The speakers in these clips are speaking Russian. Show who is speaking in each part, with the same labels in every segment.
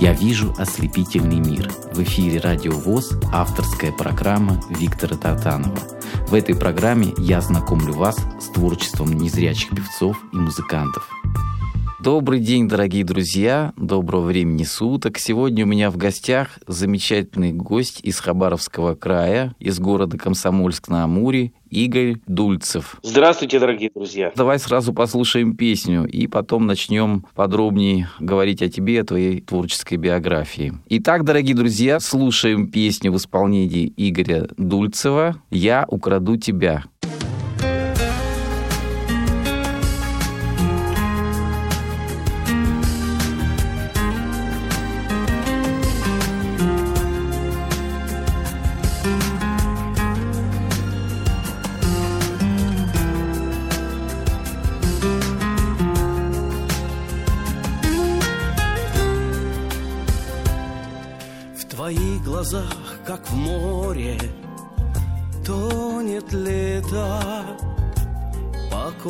Speaker 1: Я вижу ослепительный мир. В эфире Радио ВОЗ авторская программа Виктора Тартанова. В этой программе я знакомлю вас с творчеством незрячих певцов и музыкантов. Добрый день, дорогие друзья, доброго времени суток. Сегодня у меня в гостях замечательный гость из Хабаровского края, из города Комсомольск-на-Амуре, Игорь Дульцев.
Speaker 2: Здравствуйте, дорогие друзья.
Speaker 1: Давай сразу послушаем песню и потом начнем подробнее говорить о тебе, о твоей творческой биографии. Итак, дорогие друзья, слушаем песню в исполнении Игоря Дульцева «Я украду тебя».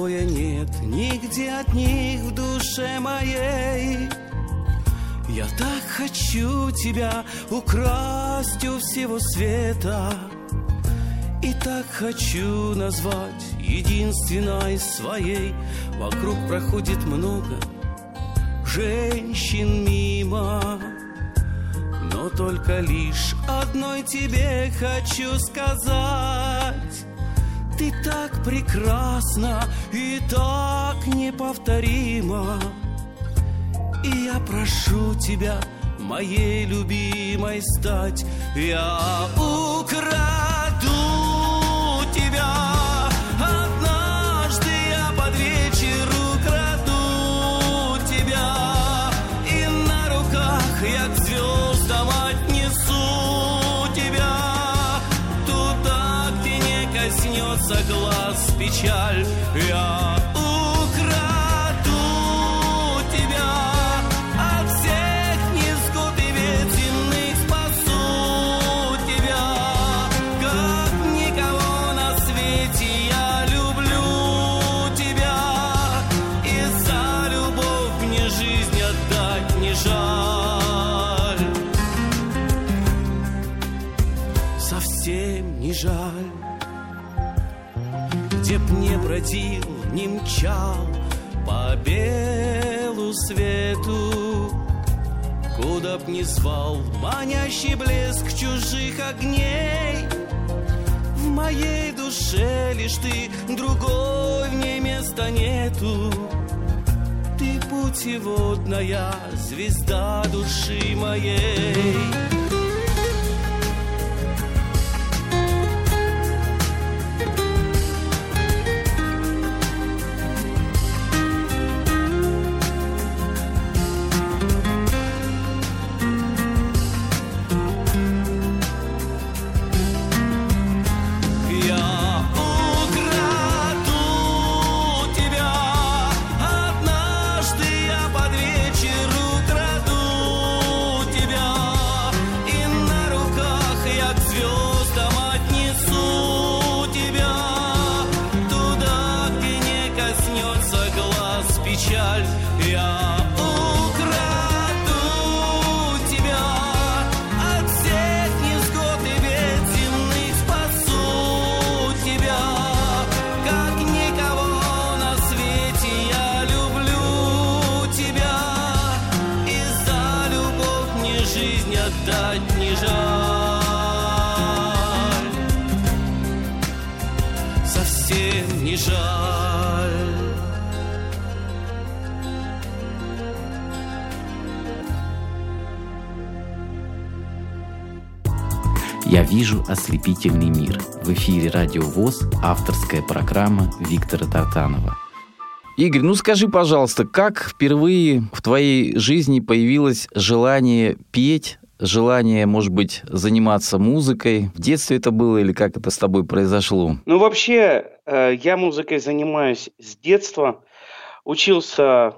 Speaker 3: Покоя нет нигде от них в душе моей. Я так хочу тебя украсть у всего света. И так хочу назвать единственной своей. Вокруг проходит много женщин мимо. Но только лишь одной тебе хочу сказать Ты так прекрасна и так неповторима. И я прошу тебя моей любимой стать. Я украду глаз печаль. Я мчал по белу свету, Куда б не звал манящий блеск чужих огней, В моей душе лишь ты, другой в ней места нету. Ты путеводная звезда души моей.
Speaker 1: Вижу ослепительный мир. В эфире Радио ВОЗ авторская программа Виктора Тартанова. Игорь, ну скажи, пожалуйста, как впервые в твоей жизни появилось желание петь, желание, может быть, заниматься музыкой? В детстве это было или как это с тобой произошло?
Speaker 2: Ну, вообще, э, я музыкой занимаюсь с детства. Учился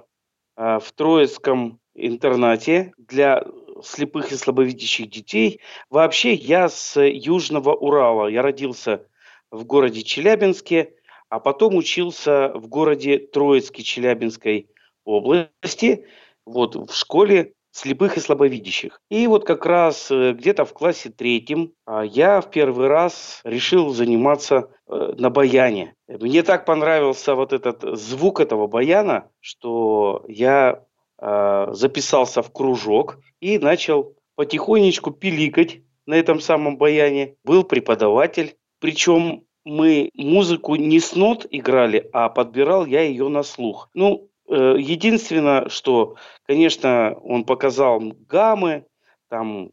Speaker 2: э, в Троицком интернате для слепых и слабовидящих детей. Вообще я с Южного Урала. Я родился в городе Челябинске, а потом учился в городе Троицке Челябинской области. Вот в школе слепых и слабовидящих. И вот как раз э, где-то в классе третьем а, я в первый раз решил заниматься э, на баяне. Мне так понравился вот этот звук этого баяна, что я записался в кружок и начал потихонечку пиликать на этом самом баяне. Был преподаватель, причем мы музыку не с нот играли, а подбирал я ее на слух. Ну, Э, единственное, что, конечно, он показал гаммы, там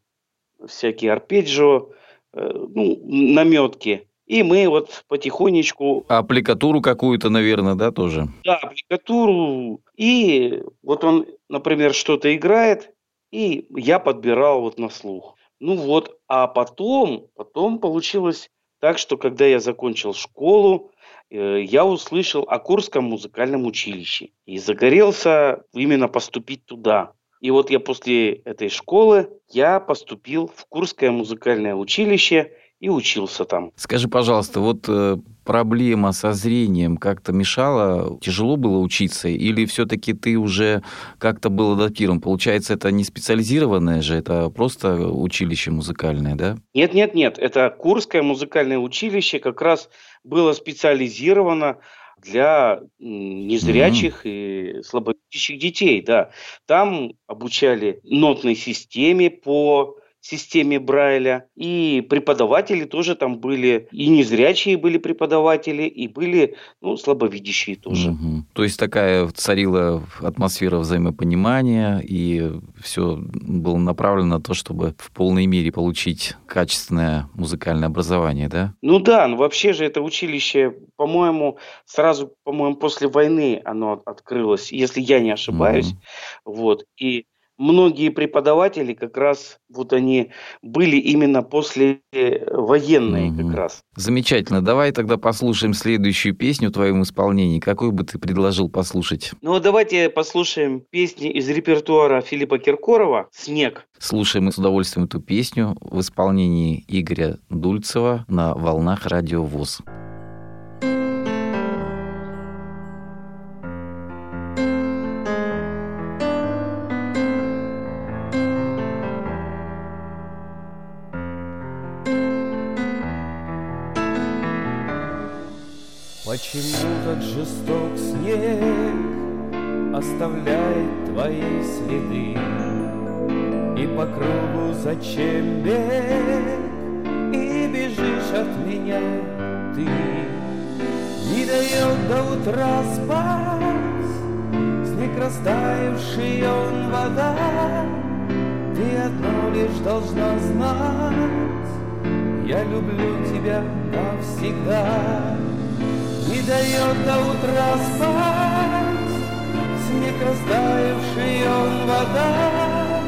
Speaker 2: всякие арпеджио, э, ну, наметки. И мы вот потихонечку...
Speaker 1: А аппликатуру какую-то, наверное, да, тоже?
Speaker 2: Да, аппликатуру. И вот он, например, что-то играет, и я подбирал вот на слух. Ну вот, а потом, потом получилось так, что когда я закончил школу, Э, я услышал о Курском музыкальном училище и загорелся именно поступить туда. И вот я после этой школы я поступил в Курское музыкальное училище и учился там.
Speaker 1: Скажи, пожалуйста, вот э, проблема со зрением как-то мешала? Тяжело было учиться? Или все-таки ты уже как-то был адаптирован? Получается, это не специализированное же, это просто училище музыкальное, да?
Speaker 2: Нет, нет, нет. Это Курское музыкальное училище как раз было специализировано для незрячих mm-hmm. и слабовидящих детей, да. Там обучали нотной системе по системе Брайля. И преподаватели тоже там были, и незрячие были преподаватели, и были ну, слабовидящие тоже.
Speaker 1: Угу. То есть такая царила атмосфера взаимопонимания, и все было направлено на то, чтобы в полной мере получить качественное музыкальное образование, да?
Speaker 2: Ну да, ну вообще же это училище, по-моему, сразу, по-моему, после войны оно открылось, если я не ошибаюсь. Угу. Вот. И многие преподаватели как раз вот они были именно после военной угу. как раз.
Speaker 1: Замечательно. Давай тогда послушаем следующую песню в твоем исполнении. Какую бы ты предложил послушать?
Speaker 2: Ну, давайте послушаем песни из репертуара Филиппа Киркорова «Снег».
Speaker 1: Слушаем с удовольствием эту песню в исполнении Игоря Дульцева на волнах радио ВОЗ.
Speaker 3: Почему так жесток снег Оставляет твои следы? И по кругу зачем бег? И бежишь от меня ты. Не дает до утра спать Снег растаявший он вода. Ты одно лишь должна знать Я люблю тебя навсегда не дает до утра спать, Снег растаявший он вода,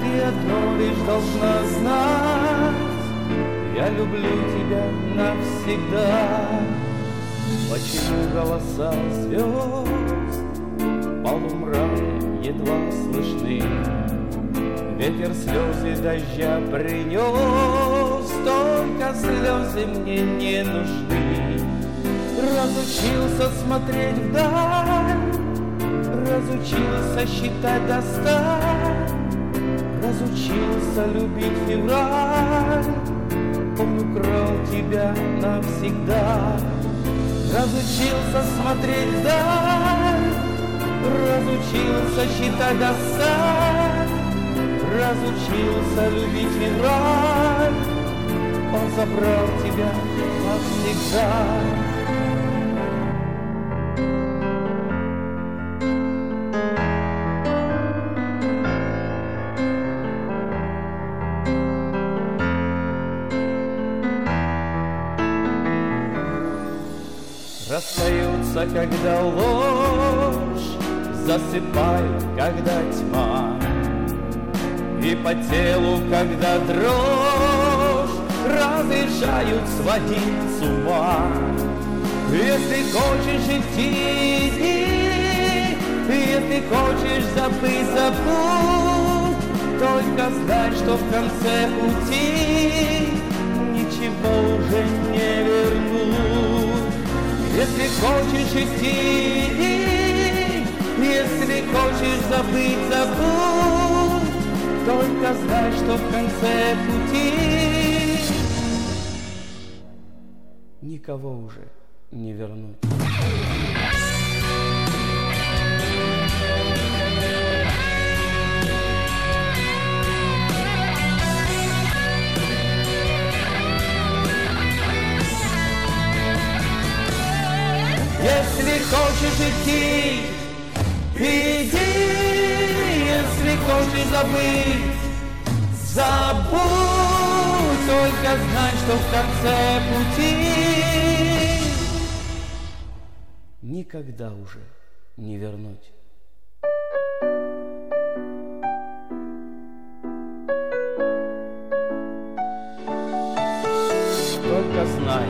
Speaker 3: Ты одно лишь должна знать, Я люблю тебя навсегда. Почему голоса звезд Полумрак едва слышны, Ветер слезы дождя принес, Только слезы мне не нужны. Разучился смотреть вдаль, Разучился считать до ста, Разучился любить февраль, Он украл тебя навсегда. Разучился смотреть вдаль, Разучился считать до ста, Разучился любить февраль, Он забрал тебя навсегда. Засыпают, когда тьма. И по телу, когда дрожь Разрешают сводить с ума. Если хочешь идти, иди. Если хочешь забыть, забудь. Только знай, что в конце пути Ничего уже не вернуть если хочешь идти, если хочешь забыть, забудь, Только знай, что в конце пути Никого уже не вернуть. Если хочешь идти, иди, если хочешь забыть, забудь, только знай, что в конце пути никогда уже не вернуть. Только знай,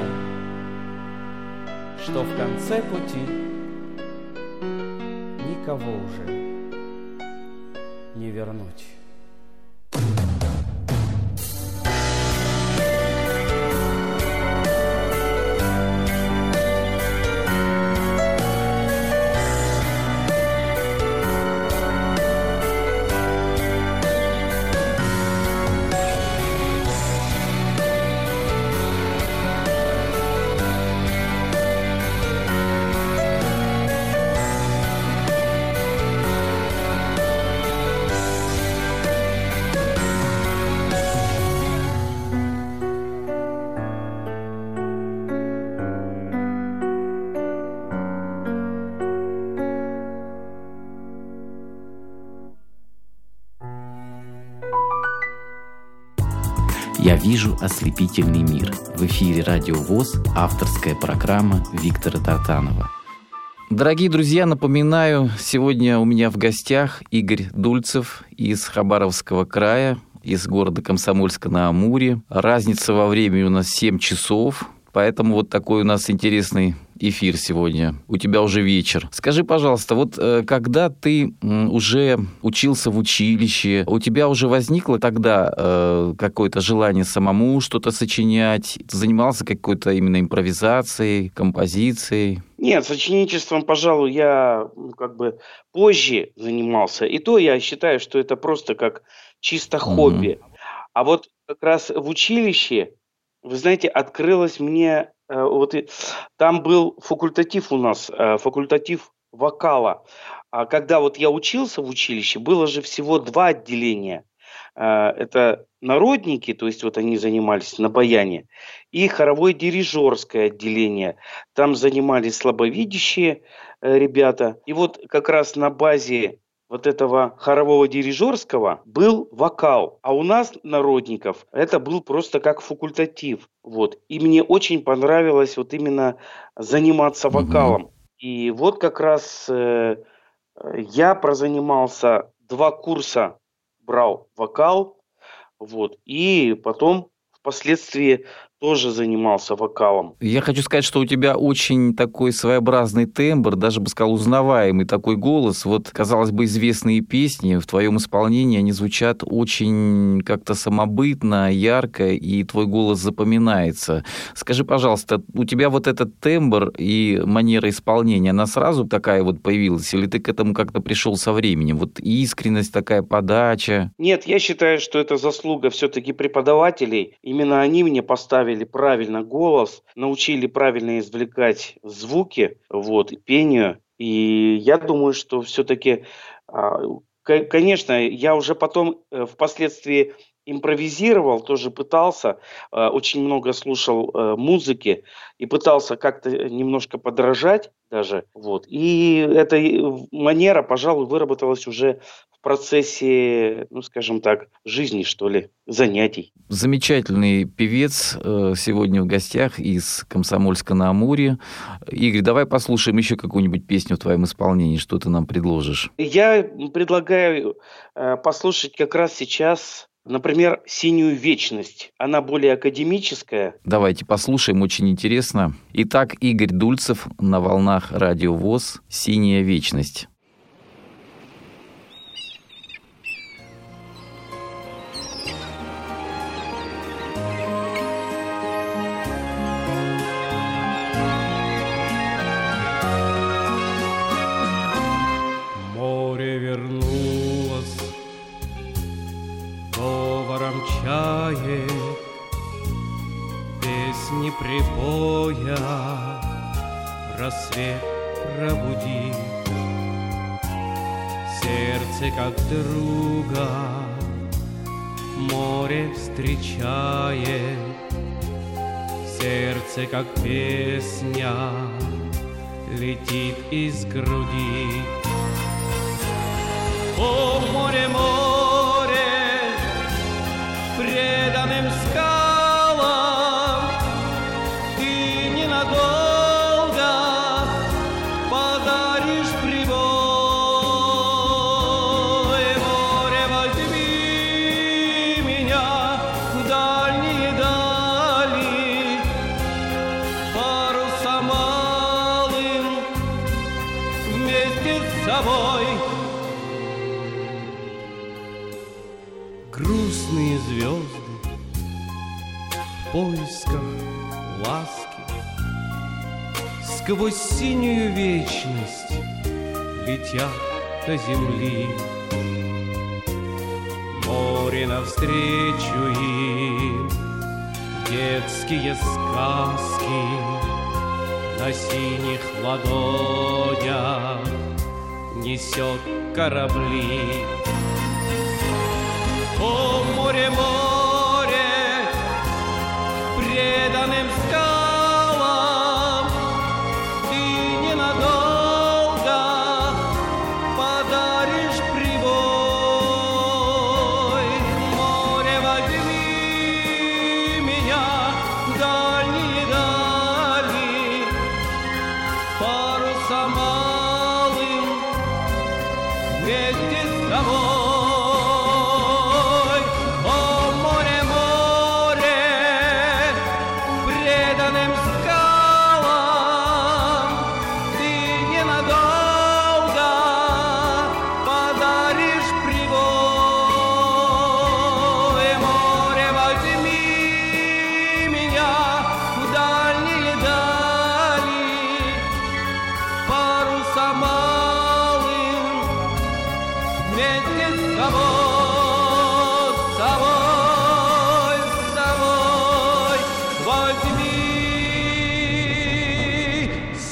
Speaker 3: что в конце пути никого уже не вернуть.
Speaker 1: Ослепительный мир». В эфире «Радио ВОЗ» авторская программа Виктора Тартанова. Дорогие друзья, напоминаю, сегодня у меня в гостях Игорь Дульцев из Хабаровского края, из города Комсомольска на Амуре. Разница во времени у нас 7 часов, поэтому вот такой у нас интересный эфир сегодня. У тебя уже вечер. Скажи, пожалуйста, вот э, когда ты уже учился в училище, у тебя уже возникло тогда э, какое-то желание самому что-то сочинять? Ты занимался какой-то именно импровизацией, композицией?
Speaker 2: Нет, сочинительством, пожалуй, я ну, как бы позже занимался. И то я считаю, что это просто как чисто хобби. Mm-hmm. А вот как раз в училище, вы знаете, открылось мне Э, вот там был факультатив у нас, э, факультатив вокала. А когда вот я учился в училище, было же всего два отделения. Э, это народники, то есть вот они занимались на баяне, и хоровое дирижерское отделение. Там занимались слабовидящие ребята. И вот как раз на базе вот этого хорового дирижерского был вокал, а у нас, народников, это был просто как факультатив. Вот. И мне очень понравилось вот именно заниматься вокалом. Угу. И вот как раз э, я прозанимался два курса, брал вокал, вот, и потом впоследствии тоже занимался вокалом.
Speaker 1: Я хочу сказать, что у тебя очень такой своеобразный тембр, даже бы сказал узнаваемый такой голос. Вот, казалось бы, известные песни в твоем исполнении, они звучат очень как-то самобытно, ярко, и твой голос запоминается. Скажи, пожалуйста, у тебя вот этот тембр и манера исполнения, она сразу такая вот появилась, или ты к этому как-то пришел со временем? Вот искренность такая, подача?
Speaker 2: Нет, я считаю, что это заслуга все-таки преподавателей. Именно они мне поставили поставили правильно голос, научили правильно извлекать звуки, вот, пению. И я думаю, что все-таки, а, конечно, я уже потом э, впоследствии импровизировал, тоже пытался, э, очень много слушал э, музыки и пытался как-то немножко подражать даже. Вот. И эта манера, пожалуй, выработалась уже процессе, ну, скажем так, жизни, что ли, занятий.
Speaker 1: Замечательный певец э, сегодня в гостях из Комсомольска на Амуре. Игорь, давай послушаем еще какую-нибудь песню в твоем исполнении, что ты нам предложишь.
Speaker 2: Я предлагаю э, послушать как раз сейчас Например, «Синюю вечность». Она более академическая.
Speaker 1: Давайте послушаем, очень интересно. Итак, Игорь Дульцев на волнах Радио ВОЗ «Синяя вечность».
Speaker 3: Прибоя, рассвет пробудит сердце как друга, море встречает, сердце как песня летит из груди. О, море, море, преданным собой. Грустные звезды в поисках ласки. Сквозь синюю вечность летят до земли. Море навстречу им детские сказки На синих ладонях несет корабли. О, море, море, преданным скалам,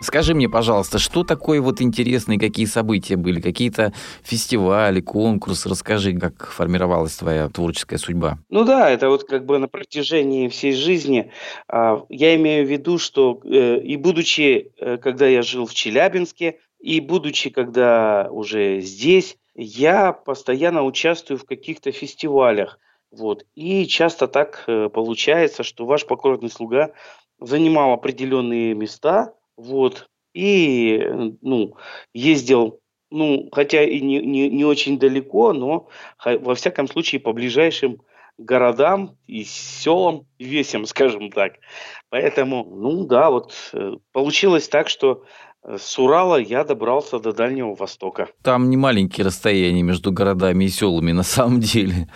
Speaker 1: Скажи мне, пожалуйста, что такое вот интересные, какие события были, какие-то фестивали, конкурсы? Расскажи, как формировалась твоя творческая судьба.
Speaker 2: Ну да, это вот как бы на протяжении всей жизни. А, Я имею в виду, что э, и будучи, э, когда я жил в Челябинске, и будучи, когда уже здесь, я постоянно участвую в каких-то фестивалях. Вот. И часто так э, получается, что ваш покорный слуга занимал определенные места, вот, и, э, ну, ездил, ну, хотя и не, не, не очень далеко, но во всяком случае по ближайшим городам и селам, и весям, скажем так. Поэтому, ну да, вот э, получилось так, что э, с Урала я добрался до Дальнего Востока.
Speaker 1: Там не маленькие расстояния между городами и селами на самом деле.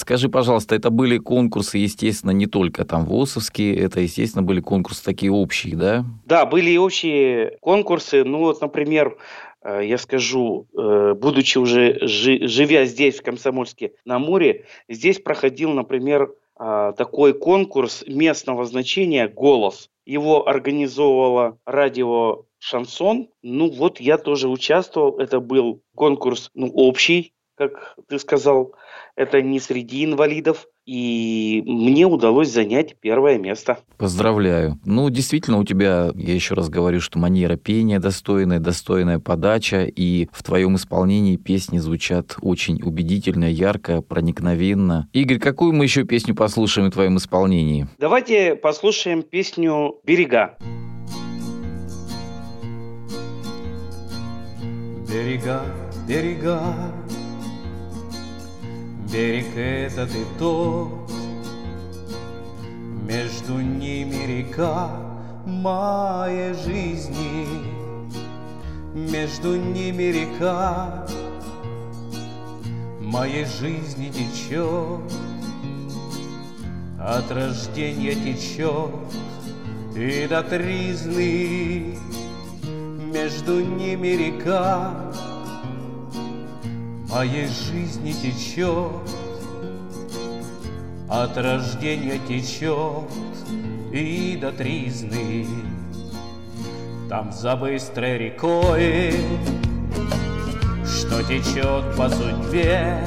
Speaker 1: Скажи, пожалуйста, это были конкурсы, естественно, не только там ВОСовские, это, естественно, были конкурсы такие общие, да?
Speaker 2: Да, были и общие конкурсы. Ну вот, например, э, я скажу, э, будучи уже жи- живя здесь, в Комсомольске на море, здесь проходил, например, а, такой конкурс местного значения «Голос». Его организовывало радио «Шансон». Ну вот я тоже участвовал. Это был конкурс ну, общий, как ты сказал. Это не среди инвалидов. И мне удалось занять первое место.
Speaker 1: Поздравляю. Ну, действительно, у тебя, я еще раз говорю, что манера пения достойная, достойная подача, и в твоем исполнении песни звучат очень убедительно, ярко, проникновенно. Игорь, какую мы еще песню послушаем в твоем исполнении?
Speaker 2: Давайте послушаем песню «Берега».
Speaker 3: Берега, берега, берег этот и тот, Между ними река моей жизни, между ними река Моей жизни течет, от рождения течет И до тризны. Между ними река Моей жизни течет, от рождения течет и до тризны. Там за быстрой рекой, что течет по судьбе,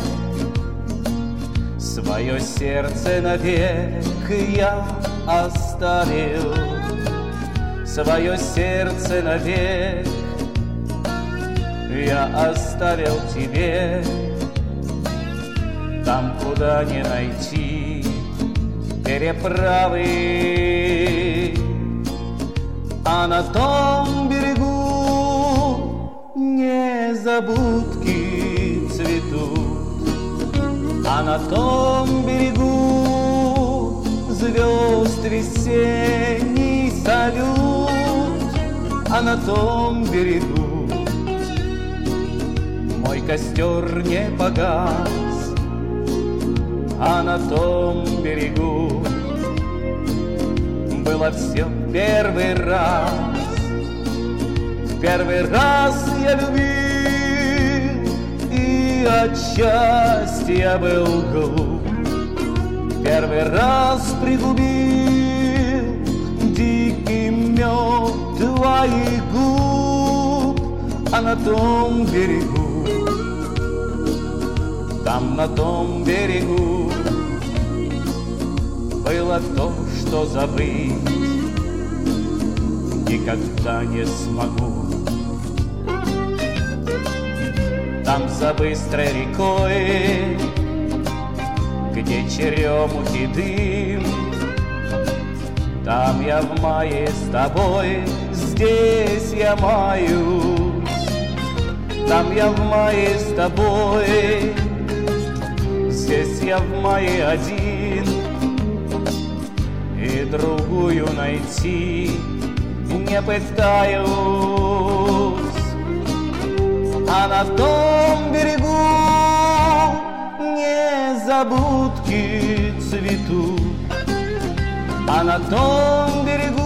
Speaker 3: Свое сердце навек я оставил, Свое сердце навек я оставил тебе, Там, куда не найти переправы, а на том берегу незабудки цветут, А на том берегу звезд весенний салют, А на том берегу костер не погас, А на том берегу было все первый раз. В первый раз я любил, и от счастья был глуп. Первый раз пригубил дикий мед твоих губ, а на том берегу, там на том берегу было то, что забыть никогда не смогу. Там за быстрой рекой, где черемухи дым, Там я в мае с тобой, здесь я маюсь. Там я в мае с тобой, я в мае один, И другую найти не пытаюсь, а на том берегу незабудки цветут, а на том берегу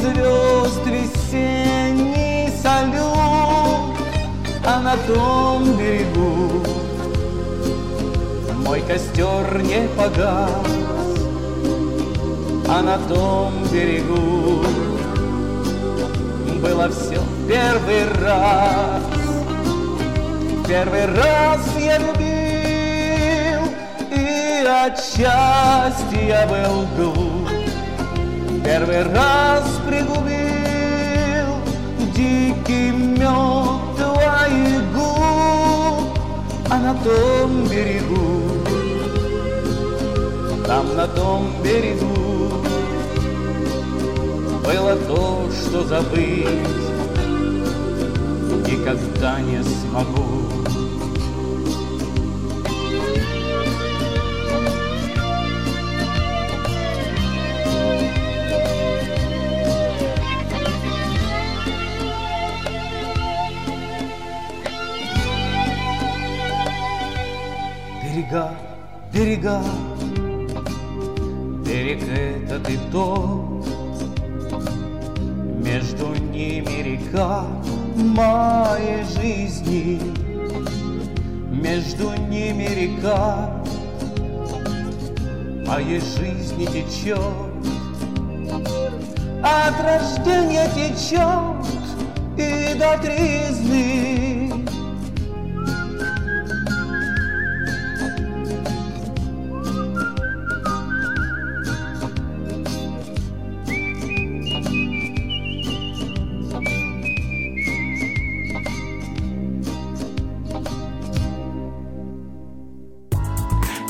Speaker 3: звезд весенний салют, а на том костер не погас а на том берегу было все первый раз. Первый раз я любил, и от счастья был глуп. Первый раз пригубил дикий мед твоих губ, а на том берегу, там на том берегу было то, что забыть никогда не смогу. Берега, берега, и тот, между ними река моей жизни, между ними река моей жизни течет, от рождения течет и до тризны.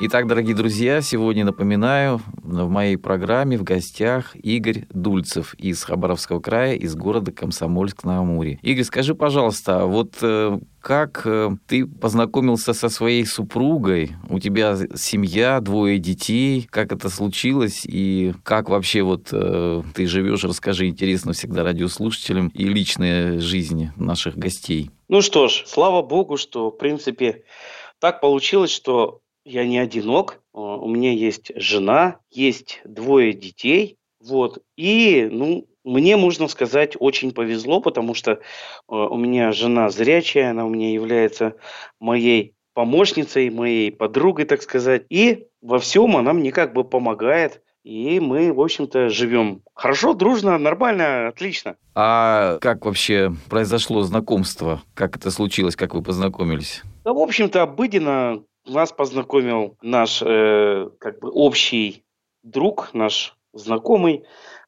Speaker 1: Итак, дорогие друзья, сегодня напоминаю, в моей программе в гостях Игорь Дульцев из Хабаровского края, из города Комсомольск-на-Амуре. Игорь, скажи, пожалуйста, вот э, как э, ты познакомился со своей супругой? У тебя семья, двое детей. Как это случилось? И как вообще вот э, ты живешь? Расскажи, интересно всегда радиослушателям и личная жизнь наших гостей.
Speaker 2: Ну что ж, слава богу, что, в принципе, так получилось, что я не одинок, а, у меня есть жена, есть двое детей, вот, и, ну, мне, можно сказать, очень повезло, потому что э, у меня жена зрячая, она у меня является моей помощницей, моей подругой, так сказать, и во всем она мне как бы помогает, и мы, в общем-то, живем хорошо, дружно, нормально, отлично.
Speaker 1: А как вообще произошло знакомство? Как это случилось? Как вы познакомились?
Speaker 2: Да, в общем-то, обыденно нас познакомил наш э, как бы общий друг, наш знакомый.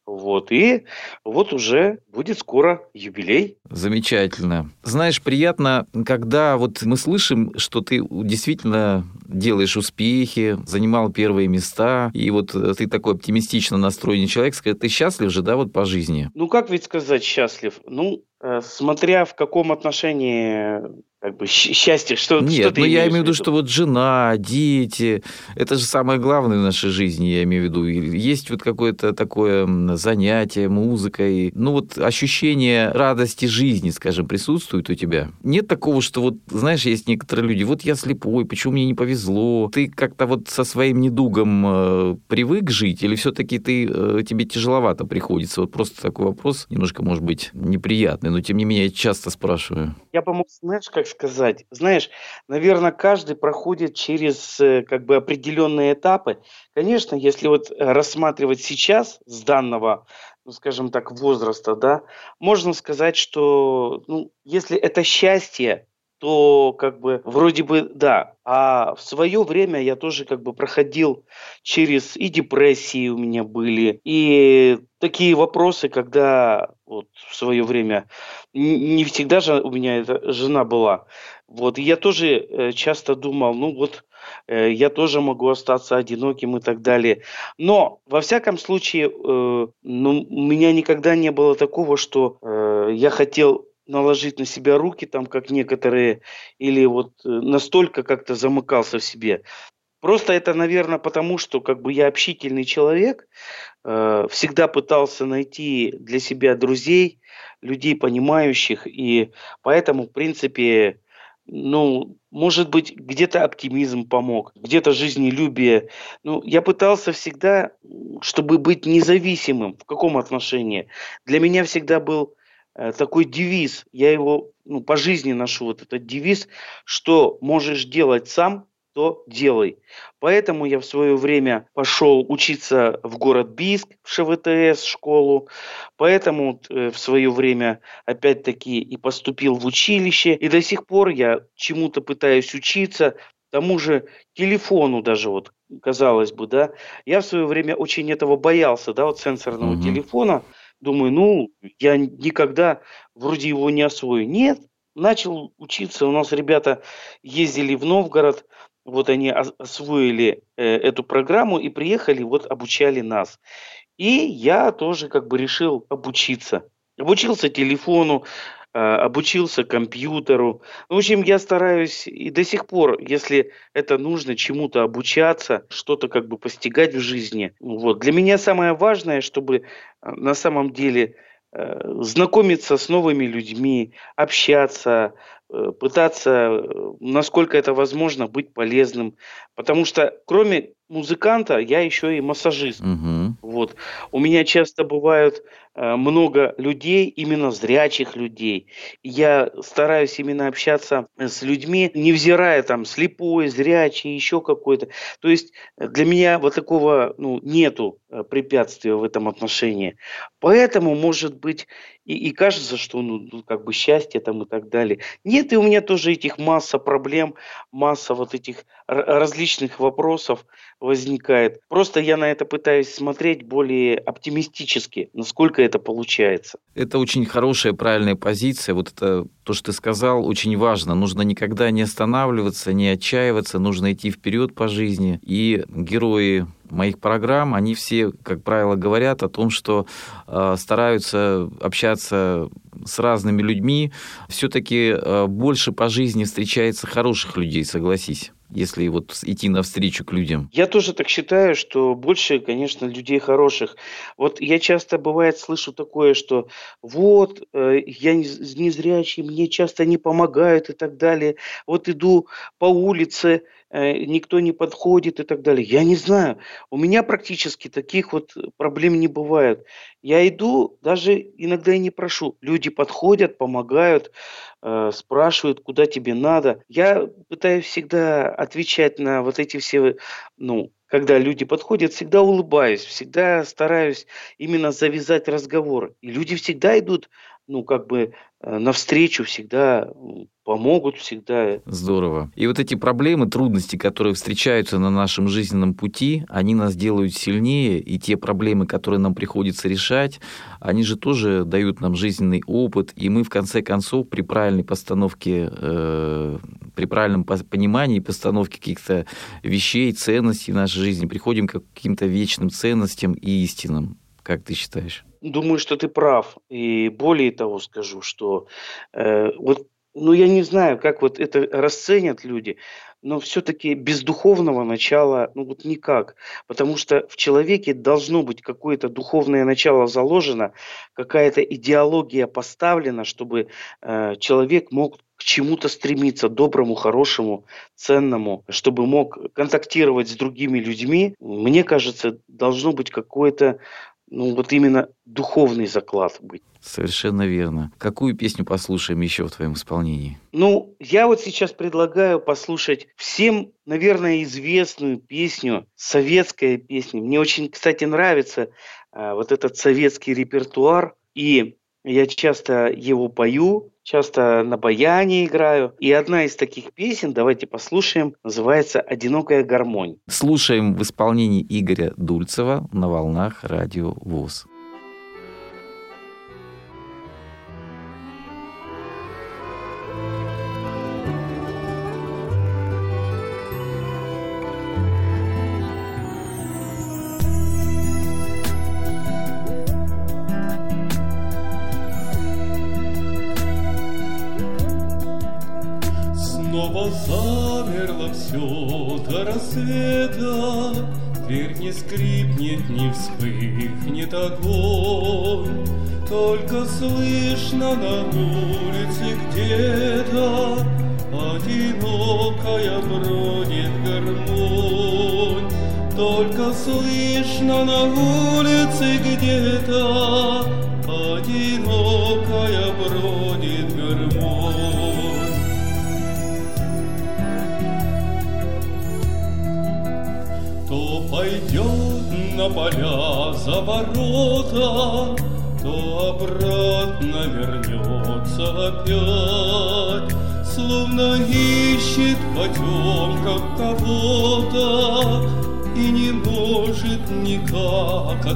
Speaker 2: Вот, и вот уже будет скоро юбилей.
Speaker 1: Замечательно. Знаешь, приятно, когда вот мы слышим, что ты действительно делаешь успехи, занимал первые места, и вот ты такой оптимистично настроенный человек, ты счастлив же, да, вот по жизни?
Speaker 2: Ну, как ведь сказать счастлив? Ну, э, смотря в каком отношении как бы счастье, что,
Speaker 1: Нет,
Speaker 2: что ты
Speaker 1: но ну, я имею в виду, что вот жена, дети, это же самое главное в нашей жизни, я имею в виду. Есть вот какое-то такое занятие музыкой, ну вот ощущение радости жизни, скажем, присутствует у тебя. Нет такого, что вот, знаешь, есть некоторые люди, вот я слепой, почему мне не повезло? Ты как-то вот со своим недугом э, привык жить, или все-таки ты, э, тебе тяжеловато приходится? Вот просто такой вопрос, немножко, может быть, неприятный, но тем не менее я часто спрашиваю.
Speaker 2: Я, по-моему, знаешь, как сказать? Знаешь, наверное, каждый проходит через э, как бы определенные этапы. Конечно, если вот э, рассматривать сейчас с данного, ну, скажем так, возраста, да, можно сказать, что ну, если это счастье, то как бы вроде бы да. А в свое время я тоже как бы проходил через и депрессии у меня были, и такие вопросы, когда вот в свое время не всегда же у меня эта жена была. Вот, и я тоже э, часто думал, ну вот, э, я тоже могу остаться одиноким и так далее. Но, во всяком случае, э, ну, у меня никогда не было такого, что я хотел наложить на себя руки, там, как некоторые, или вот настолько как-то замыкался в себе. Просто это, наверное, потому, что как бы я общительный человек, э, всегда пытался найти для себя друзей, людей понимающих, и поэтому, в принципе, ну, может быть, где-то оптимизм помог, где-то жизнелюбие. Ну, я пытался всегда, чтобы быть независимым. В каком отношении? Для меня всегда был Э, такой девиз, я его ну, по жизни ношу, вот этот девиз, что можешь делать сам, то делай. Поэтому я в свое время пошел учиться в город Бийск, в ШВТС школу. Поэтому э, в свое время опять-таки и поступил в училище. И до сих пор я чему-то пытаюсь учиться, тому же телефону даже вот, казалось бы, да. Я в свое время очень этого боялся, да, вот сенсорного угу. телефона. Думаю, ну, я никогда вроде его не освою. Нет, начал учиться. У нас ребята ездили в Новгород, вот они освоили э, эту программу и приехали, вот обучали нас. И я тоже как бы решил обучиться. Обучился телефону, а, обучился компьютеру. В общем, я стараюсь и до сих пор, если это нужно, чему-то обучаться, что-то как бы постигать в жизни. Вот. Для меня самое важное, чтобы а, на самом деле э, знакомиться с новыми людьми, общаться, э, пытаться, э, насколько это возможно, быть полезным. Потому что кроме музыканта я еще и массажист. Угу. Вот. У меня часто бывают Э, много людей, именно зрячих людей. Я стараюсь именно общаться с людьми, невзирая там слепой, зрячий, еще какой-то. То есть э, для меня вот такого ну, нету э, препятствия в этом отношении. Поэтому, может быть, и, и кажется, что ну, ну, как бы счастье там и так далее. Нет, и у меня тоже этих масса проблем, масса вот этих различных вопросов возникает. Просто я на это пытаюсь смотреть более оптимистически, насколько это получается.
Speaker 1: Это очень хорошая, правильная позиция. Вот это то, что ты сказал, очень важно. Нужно никогда не останавливаться, не отчаиваться, нужно идти вперед по жизни. И герои моих программ, они все, как правило, говорят о том, что э, стараются общаться с разными людьми. Все-таки э, больше по жизни встречается хороших людей, согласись если вот идти навстречу к людям?
Speaker 2: Я тоже так считаю, что больше, конечно, людей хороших. Вот я часто, бывает, слышу такое, что вот, э, я незрячий, мне часто не помогают и так далее. Вот иду по улице, никто не подходит и так далее. Я не знаю. У меня практически таких вот проблем не бывает. Я иду, даже иногда и не прошу. Люди подходят, помогают, э, спрашивают, куда тебе надо. Я пытаюсь всегда отвечать на вот эти все, ну, когда люди подходят, всегда улыбаюсь, всегда стараюсь именно завязать разговор. И люди всегда идут, ну, как бы Э, навстречу всегда помогут всегда.
Speaker 1: Здорово. И вот эти проблемы, трудности, которые встречаются на нашем жизненном пути, они нас делают сильнее, и те проблемы, которые нам приходится решать, они же тоже дают нам жизненный опыт, и мы в конце концов при правильной постановке, э, при правильном понимании постановке каких-то вещей, ценностей нашей жизни приходим к каким-то вечным ценностям и истинам. Как ты считаешь?
Speaker 2: Думаю, что ты прав. И более того скажу, что э, вот, ну я не знаю, как вот это расценят люди, но все-таки без духовного начала, ну вот никак. Потому что в человеке должно быть какое-то духовное начало заложено, какая-то идеология поставлена, чтобы э, человек мог к чему-то стремиться, доброму, хорошему, ценному, чтобы мог контактировать с другими людьми, мне кажется, должно быть какое-то ну вот именно духовный заклад быть.
Speaker 1: Совершенно верно. Какую песню послушаем еще в твоем исполнении?
Speaker 2: Ну, я вот сейчас предлагаю послушать всем, наверное, известную песню, советская песня. Мне очень, кстати, нравится а, вот этот советский репертуар. И я часто его пою, часто на баяне играю. И одна из таких песен, давайте послушаем, называется «Одинокая гармонь».
Speaker 1: Слушаем в исполнении Игоря Дульцева на волнах радио ВОЗ.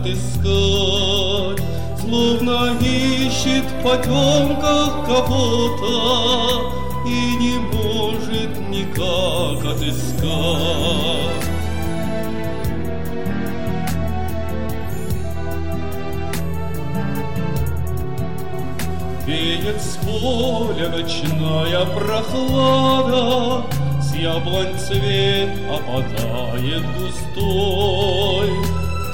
Speaker 4: Никак отыскать, Словно ищет в потемках кого-то И не может никак отыскать. Веет с поля ночная прохлада, С яблонь цвет опадает густой.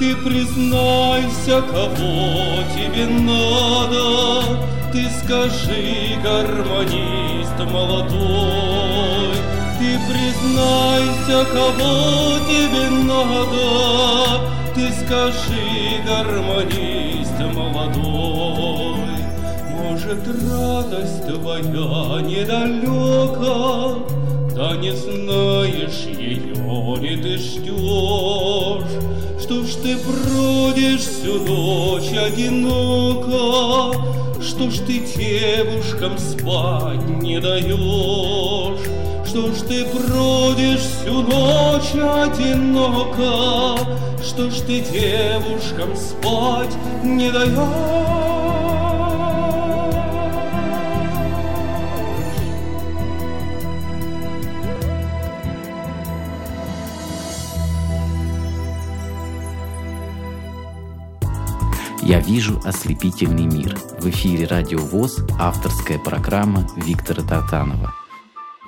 Speaker 4: Ты признайся, кого тебе надо, Ты скажи, гармонист молодой. Ты признайся, кого тебе надо, Ты скажи, гармонист молодой. Может, радость твоя недалека, Да не знаешь ее, не ты ждешь. Что ж ты бродишь всю ночь одиноко, Что ж ты девушкам спать не даешь?
Speaker 3: Что ж ты бродишь всю ночь одиноко? Что ж ты девушкам спать не даешь?
Speaker 1: «Я вижу ослепительный мир». В эфире «Радио ВОЗ» авторская программа Виктора Татанова.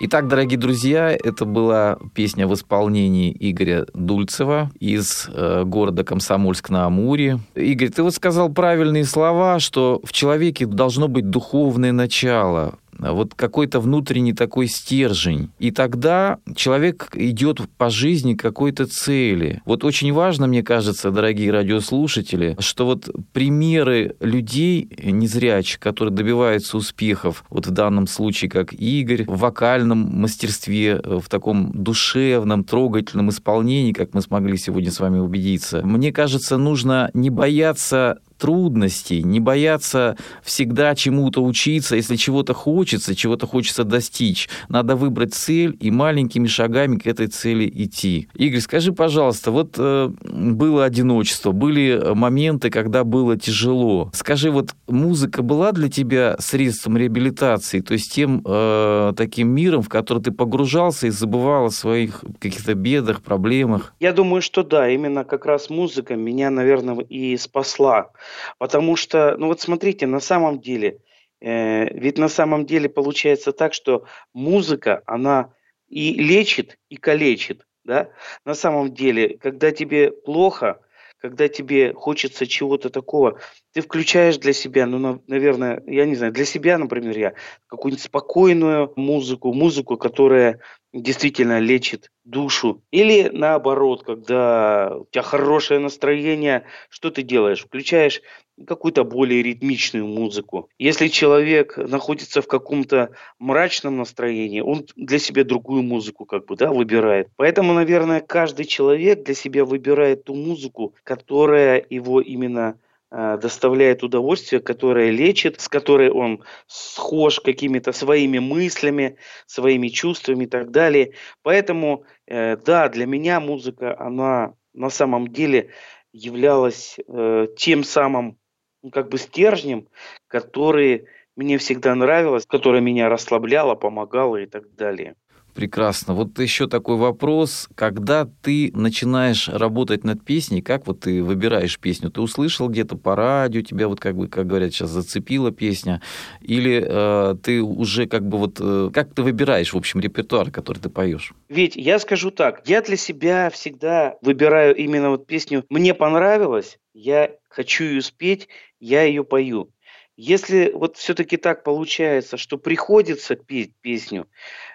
Speaker 1: Итак, дорогие друзья, это была песня в исполнении Игоря Дульцева из э, города Комсомольск на Амуре. Игорь, ты вот сказал правильные слова, что в человеке должно быть духовное начало вот какой-то внутренний такой стержень. И тогда человек идет по жизни к какой-то цели. Вот очень важно, мне кажется, дорогие радиослушатели, что вот примеры людей незрячих, которые добиваются успехов, вот в данном случае, как Игорь, в вокальном мастерстве, в таком душевном, трогательном исполнении, как мы смогли сегодня с вами убедиться, мне кажется, нужно не бояться трудностей, не бояться всегда чему-то учиться, если чего-то хочется, чего-то хочется достичь. Надо выбрать цель и маленькими шагами к этой цели идти. Игорь, скажи, пожалуйста, вот э, было одиночество, были моменты, когда было тяжело. Скажи, вот музыка была для тебя средством реабилитации, то есть тем э, таким миром, в который ты погружался и забывал о своих каких-то бедах, проблемах?
Speaker 2: Я думаю, что да, именно как раз музыка меня, наверное, и спасла. Потому что, ну вот смотрите, на самом деле, э, ведь на самом деле получается так, что музыка, она и лечит, и калечит. Да? На самом деле, когда тебе плохо, когда тебе хочется чего-то такого, ты включаешь для себя, ну, наверное, я не знаю, для себя, например, я какую-нибудь спокойную музыку, музыку, которая действительно лечит душу. Или наоборот, когда у тебя хорошее настроение, что ты делаешь? Включаешь какую-то более ритмичную музыку. Если человек находится в каком-то мрачном настроении, он для себя другую музыку как бы, да, выбирает. Поэтому, наверное, каждый человек для себя выбирает ту музыку, которая его именно доставляет удовольствие, которое лечит, с которой он схож какими-то своими мыслями, своими чувствами и так далее. Поэтому, э, да, для меня музыка, она на самом деле являлась э, тем самым ну, как бы стержнем, который мне всегда нравилось, которое меня расслабляло, помогало и так далее.
Speaker 1: Прекрасно. Вот еще такой вопрос. Когда ты начинаешь работать над песней, как вот ты выбираешь песню? Ты услышал где-то по радио, тебя вот как бы, как говорят сейчас, зацепила песня? Или э, ты уже как бы вот... Э, как ты выбираешь, в общем, репертуар, который ты поешь?
Speaker 2: Ведь я скажу так, я для себя всегда выбираю именно вот песню «Мне понравилось», я хочу ее спеть, я ее пою. Если вот все-таки так получается, что приходится петь песню,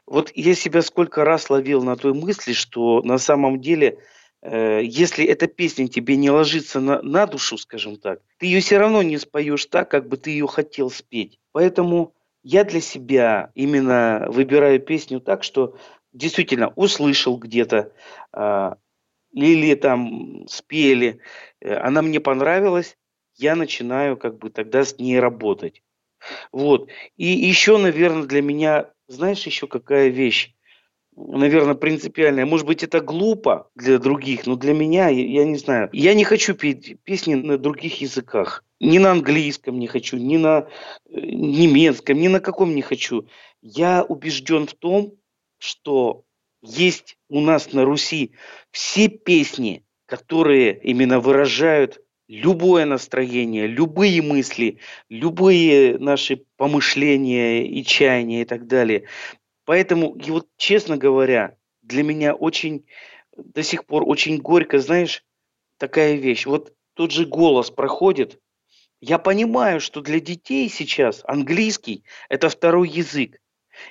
Speaker 2: вот я себя сколько раз ловил на той мысли, что на самом деле, э, если эта песня тебе не ложится на, на душу, скажем так, ты ее все равно не споешь так, как бы ты ее хотел спеть. Поэтому я для себя именно выбираю песню так, что действительно услышал где-то, э, или там спели, э, она мне понравилась, я начинаю как бы тогда с ней работать. Вот. И еще, наверное, для меня, знаешь, еще какая вещь, наверное, принципиальная. Может быть, это глупо для других, но для меня, я, не знаю. Я не хочу петь песни на других языках. Ни на английском не хочу, ни на э, немецком, ни на каком не хочу. Я убежден в том, что есть у нас на Руси все песни, которые именно выражают любое настроение, любые мысли, любые наши помышления и чаяния и так далее. Поэтому, и вот честно говоря, для меня очень до сих пор очень горько, знаешь, такая вещь. Вот тот же голос проходит. Я понимаю, что для детей сейчас английский – это второй язык.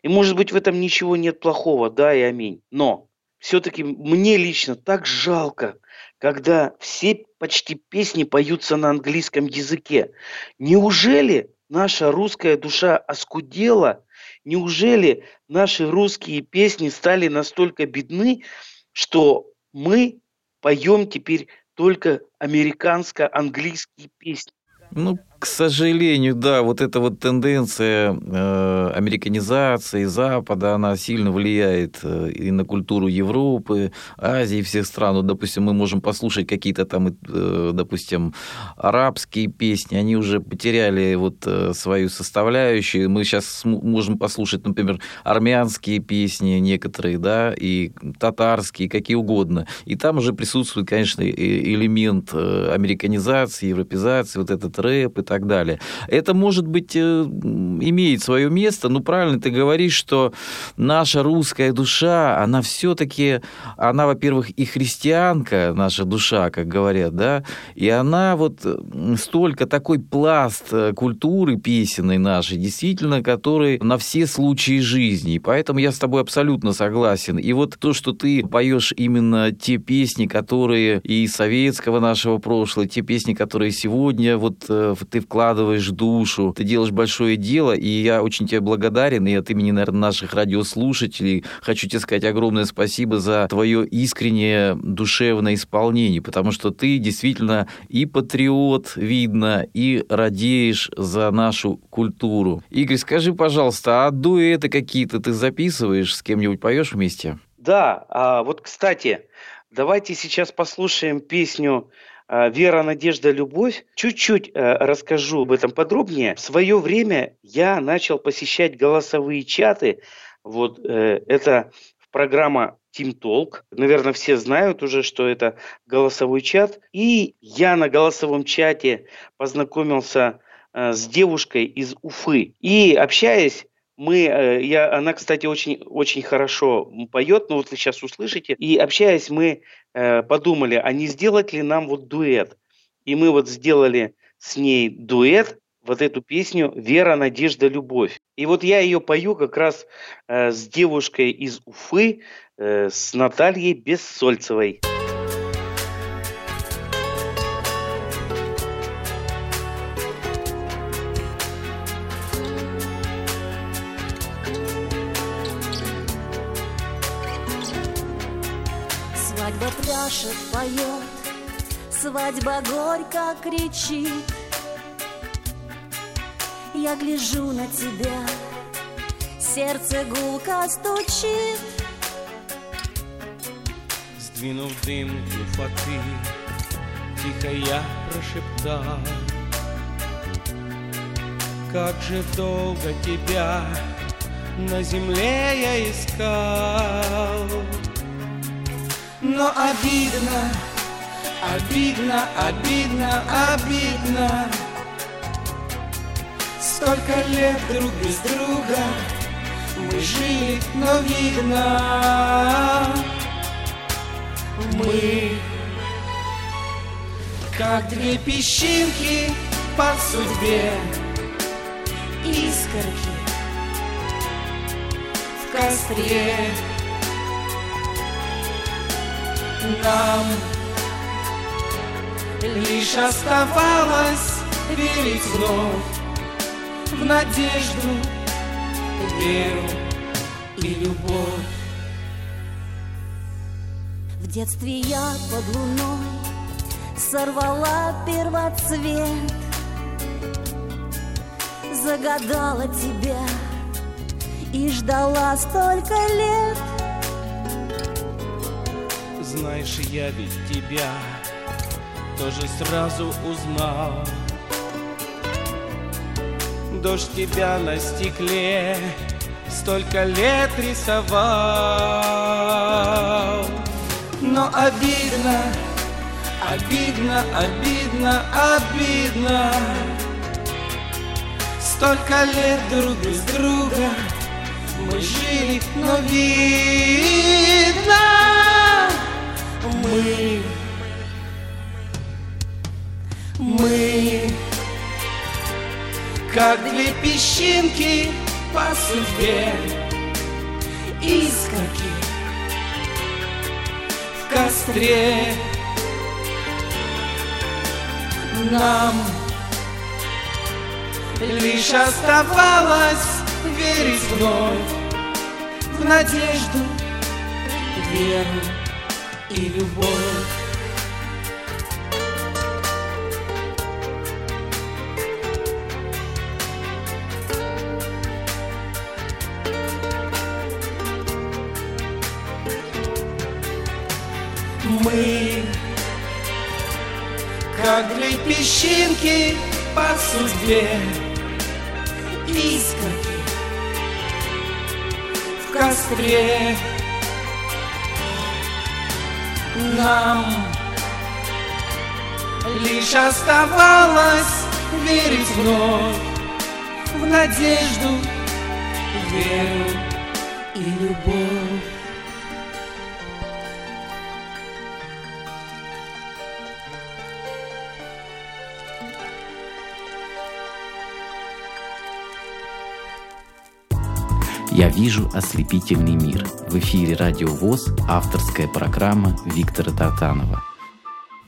Speaker 2: И может быть в этом ничего нет плохого, да и аминь. Но все-таки мне лично так жалко, когда все почти песни поются на английском языке. Неужели наша русская душа оскудела? Неужели наши русские песни стали настолько бедны, что мы поем теперь только американско-английские песни?
Speaker 1: Ну, К сожалению, да, вот эта вот тенденция э, американизации Запада, она сильно влияет э, и на культуру Европы, Азии, всех стран. Вот, допустим, мы можем послушать какие-то там, э, допустим, арабские песни, они уже потеряли вот э, свою составляющую. Мы сейчас можем послушать, например, армянские песни некоторые, да, и татарские, какие угодно. И там уже присутствует, конечно, элемент э, американизации, европезации, вот этот рэп и так далее. Это, может быть, э, имеет свое место, но правильно ты говоришь, что наша русская душа, она все-таки, она, во-первых, и христианка, наша душа, как говорят, да, и она вот столько такой пласт э, культуры песенной нашей, действительно, который на все случаи жизни. Поэтому я с тобой абсолютно согласен. И вот то, что ты поешь именно те песни, которые и советского нашего прошлого, те песни, которые сегодня вот э, ты вкладываешь душу, ты делаешь большое дело, и я очень тебе благодарен, и от имени, наверное, наших радиослушателей хочу тебе сказать огромное спасибо за твое искреннее душевное исполнение, потому что ты действительно и патриот, видно, и радеешь за нашу культуру. Игорь, скажи, пожалуйста, а дуэты какие-то ты записываешь, с кем-нибудь поешь вместе?
Speaker 2: Да, а вот, кстати, давайте сейчас послушаем песню Вера, надежда, любовь. Чуть-чуть э, расскажу об этом подробнее. В свое время я начал посещать голосовые чаты. Вот э, это программа Team Talk. Наверное, все знают уже, что это голосовой чат. И я на голосовом чате познакомился э, с девушкой из Уфы. И общаясь, мы, я, она, кстати, очень, очень хорошо поет, но вот вы сейчас услышите. И общаясь, мы Э, подумали, а не сделать ли нам вот дуэт? И мы вот сделали с ней дуэт, вот эту песню «Вера, надежда, любовь». И вот я ее пою как раз э, с девушкой из Уфы, э, с Натальей Бессольцевой.
Speaker 5: пляшет, поет, свадьба горько кричит. Я гляжу на тебя, сердце гулко стучит.
Speaker 3: Сдвинув дымку фаты, тихо я прошептал. Как же долго тебя на земле я искал. Но обидно, обидно, обидно, обидно. Столько лет друг без друга Мы жили, но видно. Мы Как две песчинки по судьбе.
Speaker 5: Искорки
Speaker 3: в костре нам. Лишь оставалось верить вновь В надежду, веру и любовь.
Speaker 5: В детстве я под луной Сорвала первоцвет. Загадала тебя И ждала столько лет
Speaker 3: знаешь, я ведь тебя тоже сразу узнал. Дождь тебя на стекле столько лет рисовал. Но обидно, обидно, обидно, обидно. Столько лет друг без друга мы жили, но видно мы, мы, как две песчинки по судьбе, искорки в костре. Нам лишь оставалось верить вновь в надежду, веру и любовь. Мы, как две песчинки по судьбе,
Speaker 5: искорки
Speaker 3: в костре. Нам лишь оставалось верить вновь в надежду, веру и любовь.
Speaker 1: Я вижу ослепительный мир. В эфире Радио ВОЗ, авторская программа Виктора Татанова.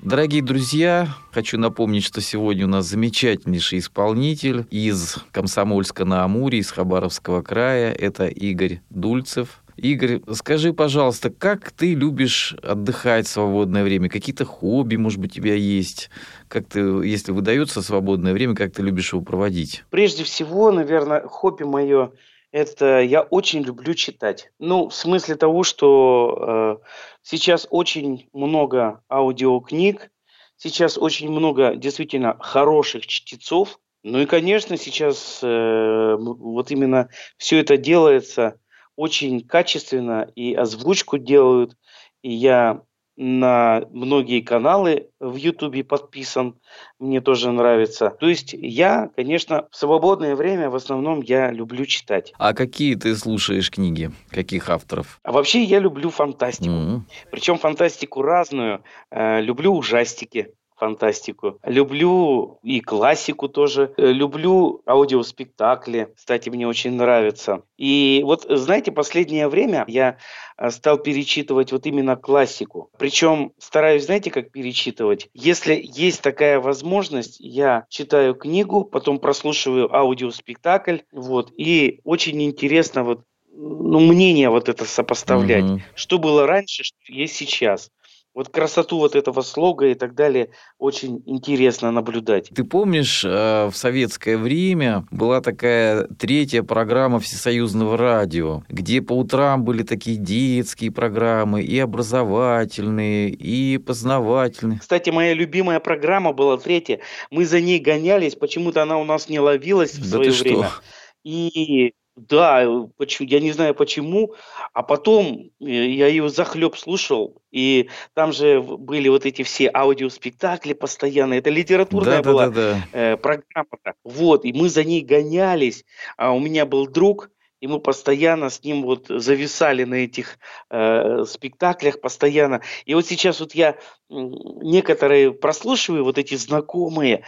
Speaker 1: Дорогие друзья, хочу напомнить, что сегодня у нас замечательнейший исполнитель из Комсомольска на Амуре, из Хабаровского края. Это Игорь Дульцев. Игорь, скажи, пожалуйста, как ты любишь отдыхать в свободное время? Какие-то хобби, может быть, у тебя есть? Как ты, если выдается свободное время, как ты любишь его проводить?
Speaker 2: Прежде всего, наверное, хобби мое это я очень люблю читать. Ну, в смысле того, что э, сейчас очень много аудиокниг, сейчас очень много действительно хороших чтецов. Ну и, конечно, сейчас э, вот именно все это делается очень качественно, и озвучку делают, и я на многие каналы в Ютубе подписан, мне тоже нравится. То есть я, конечно, в свободное время в основном я люблю читать.
Speaker 1: А какие ты слушаешь книги? Каких авторов?
Speaker 2: А вообще я люблю фантастику. Mm-hmm. Причем фантастику разную. Э, люблю ужастики фантастику. Люблю и классику тоже. Э, люблю аудиоспектакли. Кстати, мне очень нравится. И вот, знаете, последнее время я э, стал перечитывать вот именно классику. Причем стараюсь, знаете, как перечитывать? Если есть такая возможность, я читаю книгу, потом прослушиваю аудиоспектакль, вот, и очень интересно вот ну, мнение вот это сопоставлять. Mm-hmm. Что было раньше, что есть сейчас. Вот красоту вот этого слога и так далее очень интересно наблюдать.
Speaker 1: Ты помнишь, э, в советское время была такая третья программа Всесоюзного радио, где по утрам были такие детские программы, и образовательные, и познавательные.
Speaker 2: Кстати, моя любимая программа была третья. Мы за ней гонялись, почему-то она у нас не ловилась в да свое время. Что? И да, почему, я не знаю почему, а потом э, я ее захлеб слушал, и там же были вот эти все аудиоспектакли постоянно, это литературная да, была да, да, да. Э, программа. Вот, и мы за ней гонялись, а у меня был друг, и мы постоянно с ним вот зависали на этих э, спектаклях постоянно. И вот сейчас вот я некоторые прослушиваю вот эти знакомые,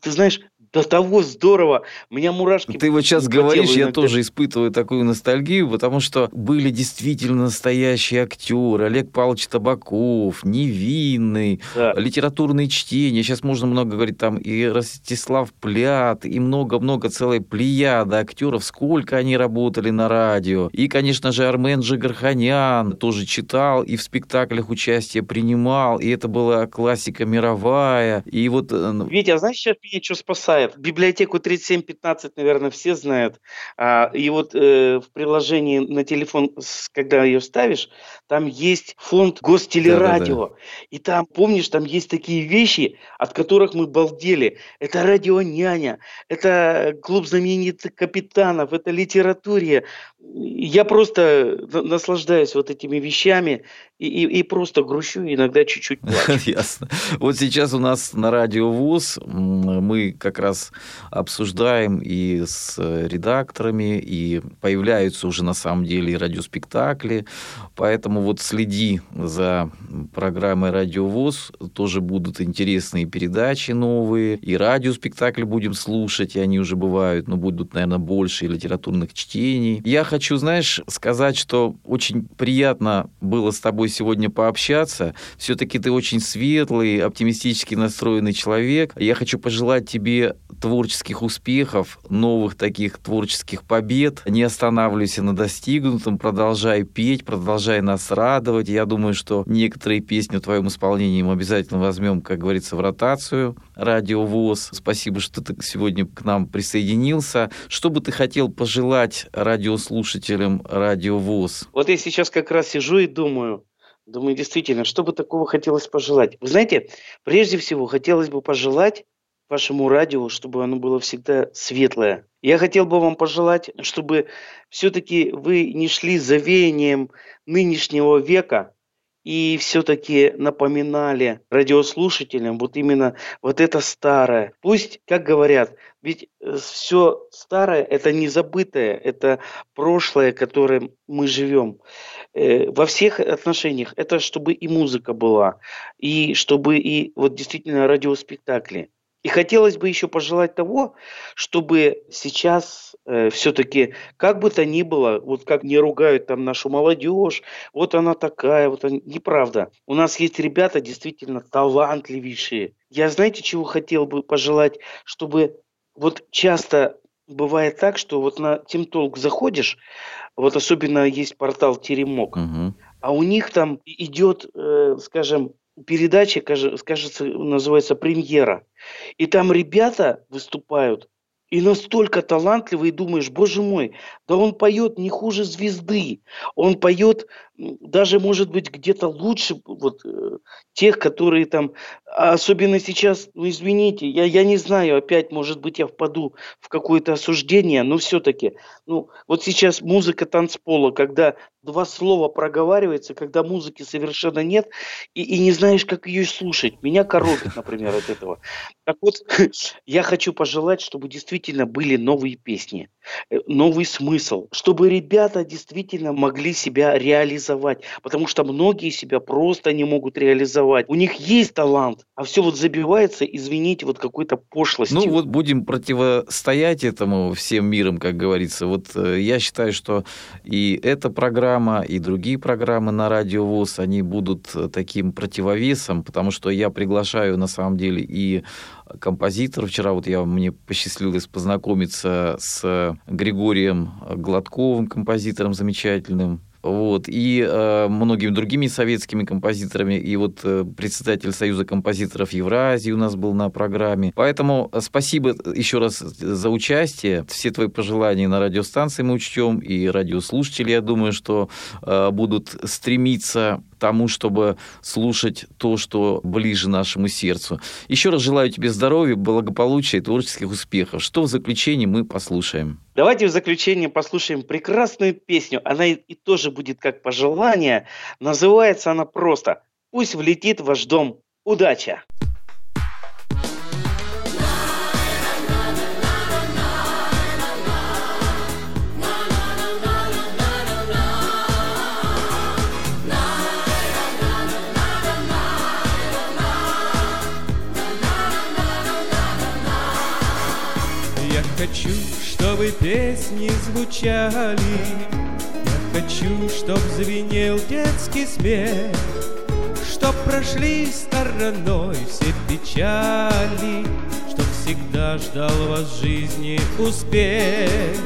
Speaker 2: ты знаешь, до того здорово. У меня мурашки.
Speaker 1: Ты вот сейчас говоришь, я тоже испытываю такую ностальгию, потому что были действительно настоящие актеры. Олег Павлович Табаков, Невинный, да. литературные чтения. Сейчас можно много говорить там и Ростислав Плят, и много-много целой плеяда актеров. Сколько они работали на радио. И, конечно же, Армен Джигарханян тоже читал и в спектаклях участие принимал. И это была классика мировая. И вот...
Speaker 2: Э, Витя, а знаешь, сейчас меня что спасает? Библиотеку 3715, наверное, все знают. А, и вот э, в приложении на телефон, когда ее ставишь, там есть фонд Гостелерадио. Да, да, да. И там, помнишь, там есть такие вещи, от которых мы балдели. Это радио няня, это клуб знаменитых капитанов, это литературия. Я просто наслаждаюсь вот этими вещами и, и, и просто грущу, иногда чуть-чуть.
Speaker 1: Ясно. Вот сейчас у нас на радио ВУЗ мы как раз обсуждаем и с редакторами, и появляются уже на самом деле и радиоспектакли, поэтому вот следи за программой Радио ВУЗ, тоже будут интересные передачи новые, и радиоспектакли будем слушать, и они уже бывают, но будут, наверное, больше литературных чтений. Я хочу, знаешь, сказать, что очень приятно было с тобой сегодня пообщаться. Все-таки ты очень светлый, оптимистически настроенный человек. Я хочу пожелать тебе творческих успехов, новых таких творческих побед. Не останавливайся на достигнутом, продолжай петь, продолжай нас радовать. Я думаю, что некоторые песни в твоем исполнении мы обязательно возьмем, как говорится, в ротацию Радио ВОЗ. Спасибо, что ты сегодня к нам присоединился. Что бы ты хотел пожелать радиослушателям Радио ВОЗ?
Speaker 2: Вот я сейчас как раз сижу и думаю, Думаю, действительно, что бы такого хотелось пожелать? Вы знаете, прежде всего, хотелось бы пожелать вашему радио, чтобы оно было всегда светлое. Я хотел бы вам пожелать, чтобы все-таки вы не шли за веянием нынешнего века, и все-таки напоминали радиослушателям вот именно вот это старое. Пусть, как говорят, ведь э, все старое – это не забытое, это прошлое, которым мы живем. Э, во всех отношениях. Это чтобы и музыка была, и чтобы и вот действительно радиоспектакли. И хотелось бы еще пожелать того, чтобы сейчас э, все-таки, как бы то ни было, вот как не ругают там нашу молодежь, вот она такая, вот она, неправда. У нас есть ребята действительно талантливейшие. Я знаете, чего хотел бы пожелать, чтобы вот часто бывает так, что вот на Тимтолк заходишь, вот особенно есть портал Теремок, угу. а у них там идет, э, скажем, передача, кажется, называется «Премьера». И там ребята выступают, и настолько талантливый, и думаешь, боже мой, да он поет не хуже звезды. Он поет даже, может быть, где-то лучше вот, э, тех, которые там, а особенно сейчас, ну извините, я, я не знаю, опять, может быть, я впаду в какое-то осуждение, но все-таки, ну, вот сейчас музыка танцпола, когда два слова проговаривается, когда музыки совершенно нет, и, и не знаешь, как ее слушать. Меня коробит, например, от этого. Так вот, я хочу пожелать, чтобы действительно были новые песни, э, новый смысл, чтобы ребята действительно могли себя реализовать, потому что многие себя просто не могут реализовать. У них есть талант, а все вот забивается, извините, вот какой-то пошлостью.
Speaker 1: Ну вот будем противостоять этому всем миром, как говорится. Вот э, я считаю, что и эта программа, и другие программы на Радио ВОЗ, они будут э, таким противовесом, потому что я приглашаю на самом деле и композитор. Вчера вот я, мне посчастливилось познакомиться с Григорием Гладковым, композитором замечательным, вот, и э, многими другими советскими композиторами, и вот э, председатель Союза композиторов Евразии у нас был на программе. Поэтому спасибо еще раз за участие. Все твои пожелания на радиостанции мы учтем, и радиослушатели, я думаю, что э, будут стремиться тому, чтобы слушать то, что ближе нашему сердцу. Еще раз желаю тебе здоровья, благополучия и творческих успехов. Что в заключении мы послушаем?
Speaker 2: Давайте в заключение послушаем прекрасную песню. Она и тоже будет как пожелание. Называется она просто «Пусть влетит ваш дом. Удача!»
Speaker 3: Хочу, чтобы песни звучали, Я хочу, чтоб звенел детский смех, Чтоб прошли стороной все печали, Чтоб всегда ждал вас жизни успех.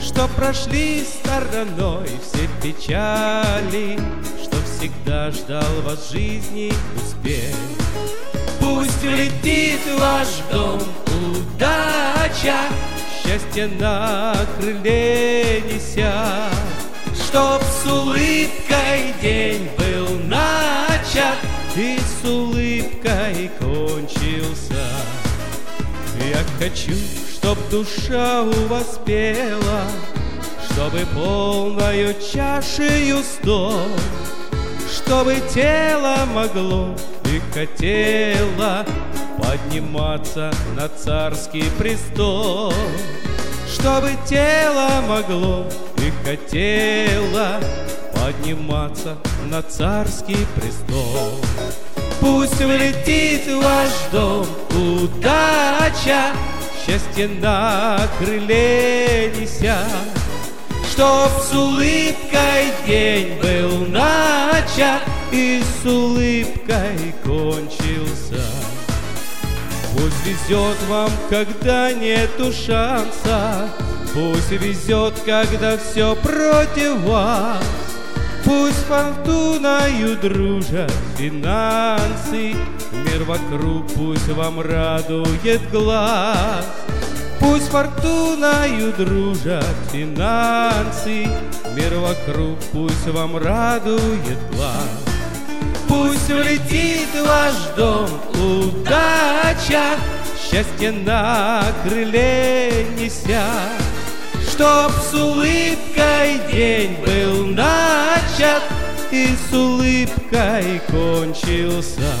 Speaker 3: Что прошли стороной все печали, Что всегда ждал вас жизни успех. Пусть влетит ваш дом удача, счастье на крыле неся, Чтоб с улыбкой день был начат И с улыбкой кончился. Я хочу, чтоб душа у вас пела, Чтобы полною чашею стол, Чтобы тело могло и хотело подниматься на царский престол, чтобы тело могло и хотело подниматься на царский престол. Пусть влетит ваш дом удача, счастье на крыле неся, Чтоб с улыбкой день был начат и с улыбкой кончился. Пусть везет вам, когда нету шанса, Пусть везет, когда все против вас. Пусть фортуною дружат финансы, Мир вокруг пусть вам радует глаз. Пусть фортуною дружат финансы, Мир вокруг пусть вам радует глаз. Пусть улетит ваш дом удача, Счастье на крыле неся, Чтоб с улыбкой день был начат И с улыбкой кончился.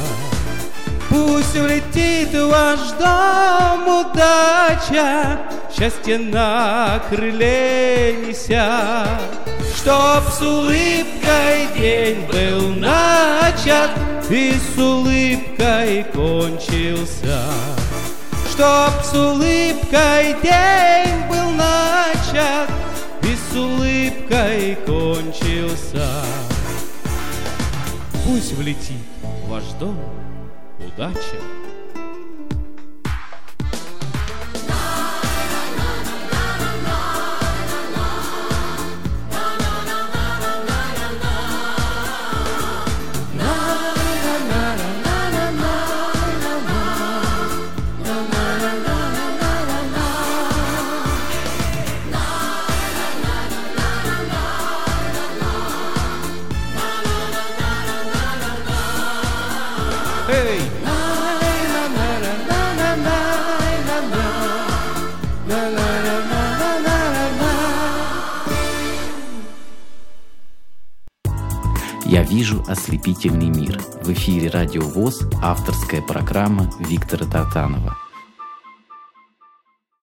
Speaker 3: Пусть улетит ваш дом удача, Счастье на крыле неся, Чтоб с улыбкой день был начат И с улыбкой кончился. Чтоб с улыбкой день был начат И с улыбкой кончился. Пусть влетит ваш дом удача.
Speaker 1: Вижу ослепительный мир». В эфире «Радио ВОЗ» авторская программа Виктора Тартанова.